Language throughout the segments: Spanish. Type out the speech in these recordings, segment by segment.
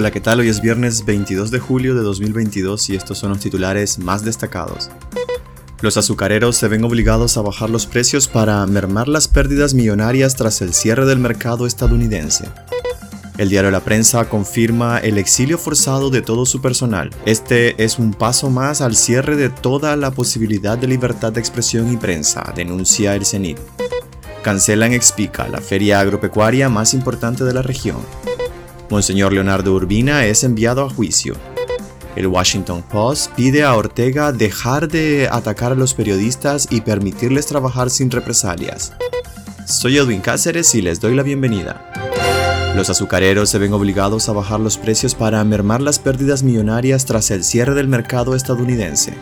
Hola, ¿qué tal? Hoy es viernes 22 de julio de 2022 y estos son los titulares más destacados. Los azucareros se ven obligados a bajar los precios para mermar las pérdidas millonarias tras el cierre del mercado estadounidense. El diario La Prensa confirma el exilio forzado de todo su personal. Este es un paso más al cierre de toda la posibilidad de libertad de expresión y prensa, denuncia el CENIT. Cancelan Expica, la feria agropecuaria más importante de la región. Monseñor Leonardo Urbina es enviado a juicio. El Washington Post pide a Ortega dejar de atacar a los periodistas y permitirles trabajar sin represalias. Soy Edwin Cáceres y les doy la bienvenida. Los azucareros se ven obligados a bajar los precios para mermar las pérdidas millonarias tras el cierre del mercado estadounidense.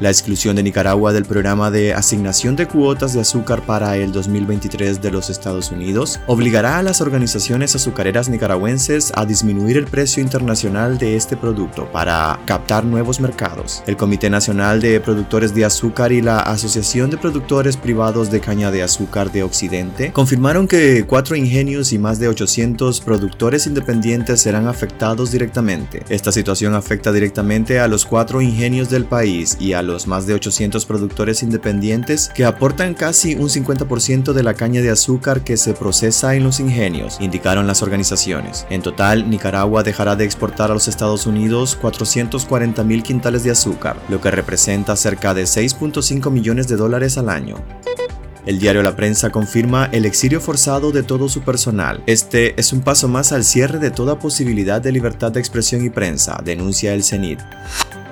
La exclusión de Nicaragua del programa de asignación de cuotas de azúcar para el 2023 de los Estados Unidos obligará a las organizaciones azucareras nicaragüenses a disminuir el precio internacional de este producto para captar nuevos mercados. El Comité Nacional de Productores de Azúcar y la Asociación de Productores Privados de Caña de Azúcar de Occidente confirmaron que cuatro ingenios y más de 800 productores independientes serán afectados directamente. Esta situación afecta directamente a los cuatro ingenios del país y a los más de 800 productores independientes que aportan casi un 50% de la caña de azúcar que se procesa en los ingenios, indicaron las organizaciones. En total, Nicaragua dejará de exportar a los Estados Unidos 440 mil quintales de azúcar, lo que representa cerca de 6.5 millones de dólares al año. El diario La Prensa confirma el exilio forzado de todo su personal. Este es un paso más al cierre de toda posibilidad de libertad de expresión y prensa, denuncia el CENIT.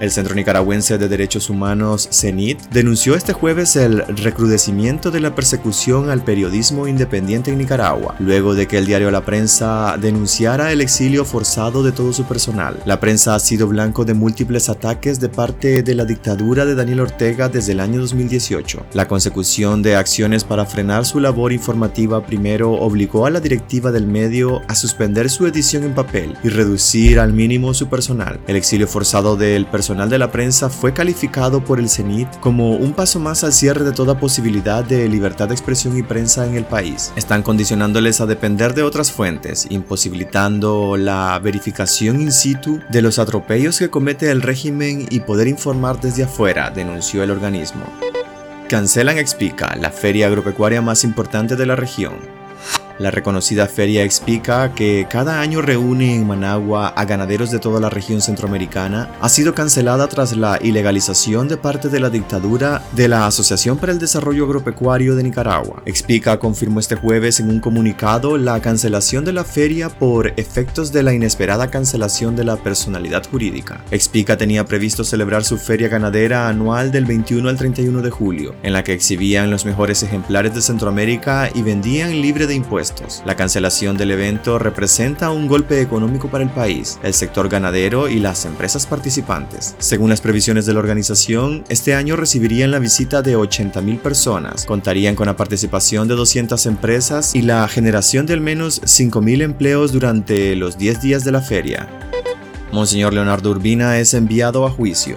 El Centro Nicaragüense de Derechos Humanos, CENIT, denunció este jueves el recrudecimiento de la persecución al periodismo independiente en Nicaragua, luego de que el diario La Prensa denunciara el exilio forzado de todo su personal. La prensa ha sido blanco de múltiples ataques de parte de la dictadura de Daniel Ortega desde el año 2018. La consecución de acciones para frenar su labor informativa primero obligó a la directiva del medio a suspender su edición en papel y reducir al mínimo su personal. El exilio forzado del personal de la prensa fue calificado por el CENIT como un paso más al cierre de toda posibilidad de libertad de expresión y prensa en el país. Están condicionándoles a depender de otras fuentes, imposibilitando la verificación in situ de los atropellos que comete el régimen y poder informar desde afuera, denunció el organismo. Cancelan Expica, la feria agropecuaria más importante de la región. La reconocida Feria Expica, que cada año reúne en Managua a ganaderos de toda la región centroamericana, ha sido cancelada tras la ilegalización de parte de la dictadura de la Asociación para el Desarrollo Agropecuario de Nicaragua. Expica confirmó este jueves en un comunicado la cancelación de la feria por efectos de la inesperada cancelación de la personalidad jurídica. Expica tenía previsto celebrar su feria ganadera anual del 21 al 31 de julio, en la que exhibían los mejores ejemplares de Centroamérica y vendían libre de impuestos la cancelación del evento representa un golpe económico para el país, el sector ganadero y las empresas participantes. Según las previsiones de la organización, este año recibirían la visita de 80.000 personas, contarían con la participación de 200 empresas y la generación de al menos 5.000 empleos durante los 10 días de la feria. Monseñor Leonardo Urbina es enviado a juicio.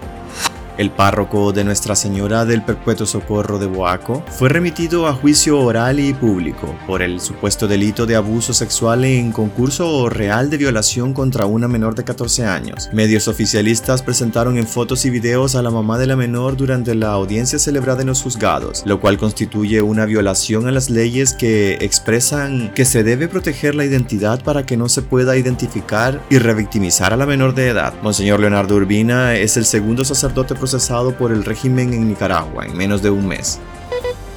El párroco de Nuestra Señora del Perpetuo Socorro de Boaco fue remitido a juicio oral y público por el supuesto delito de abuso sexual en concurso real de violación contra una menor de 14 años. Medios oficialistas presentaron en fotos y videos a la mamá de la menor durante la audiencia celebrada en los juzgados, lo cual constituye una violación a las leyes que expresan que se debe proteger la identidad para que no se pueda identificar y revictimizar a la menor de edad. Monseñor Leonardo Urbina es el segundo sacerdote procesado por el régimen en Nicaragua en menos de un mes.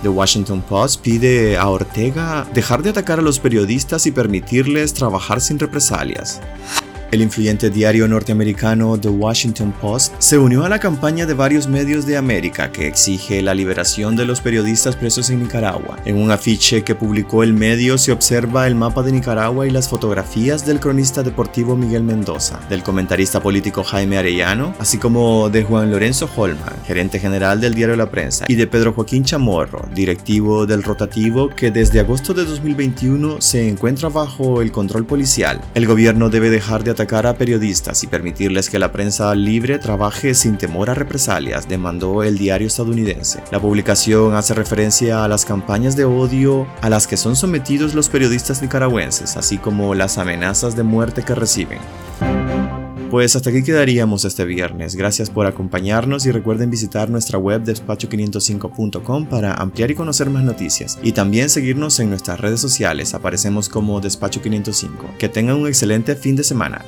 The Washington Post pide a Ortega dejar de atacar a los periodistas y permitirles trabajar sin represalias. El influyente diario norteamericano The Washington Post se unió a la campaña de varios medios de América que exige la liberación de los periodistas presos en Nicaragua. En un afiche que publicó el medio se observa el mapa de Nicaragua y las fotografías del cronista deportivo Miguel Mendoza, del comentarista político Jaime Arellano, así como de Juan Lorenzo Holman, gerente general del diario La Prensa, y de Pedro Joaquín Chamorro, directivo del rotativo que desde agosto de 2021 se encuentra bajo el control policial. El gobierno debe dejar de atacar a periodistas y permitirles que la prensa libre trabaje sin temor a represalias, demandó el diario estadounidense. La publicación hace referencia a las campañas de odio a las que son sometidos los periodistas nicaragüenses, así como las amenazas de muerte que reciben. Pues hasta aquí quedaríamos este viernes. Gracias por acompañarnos y recuerden visitar nuestra web despacho505.com para ampliar y conocer más noticias. Y también seguirnos en nuestras redes sociales, aparecemos como Despacho 505. Que tengan un excelente fin de semana.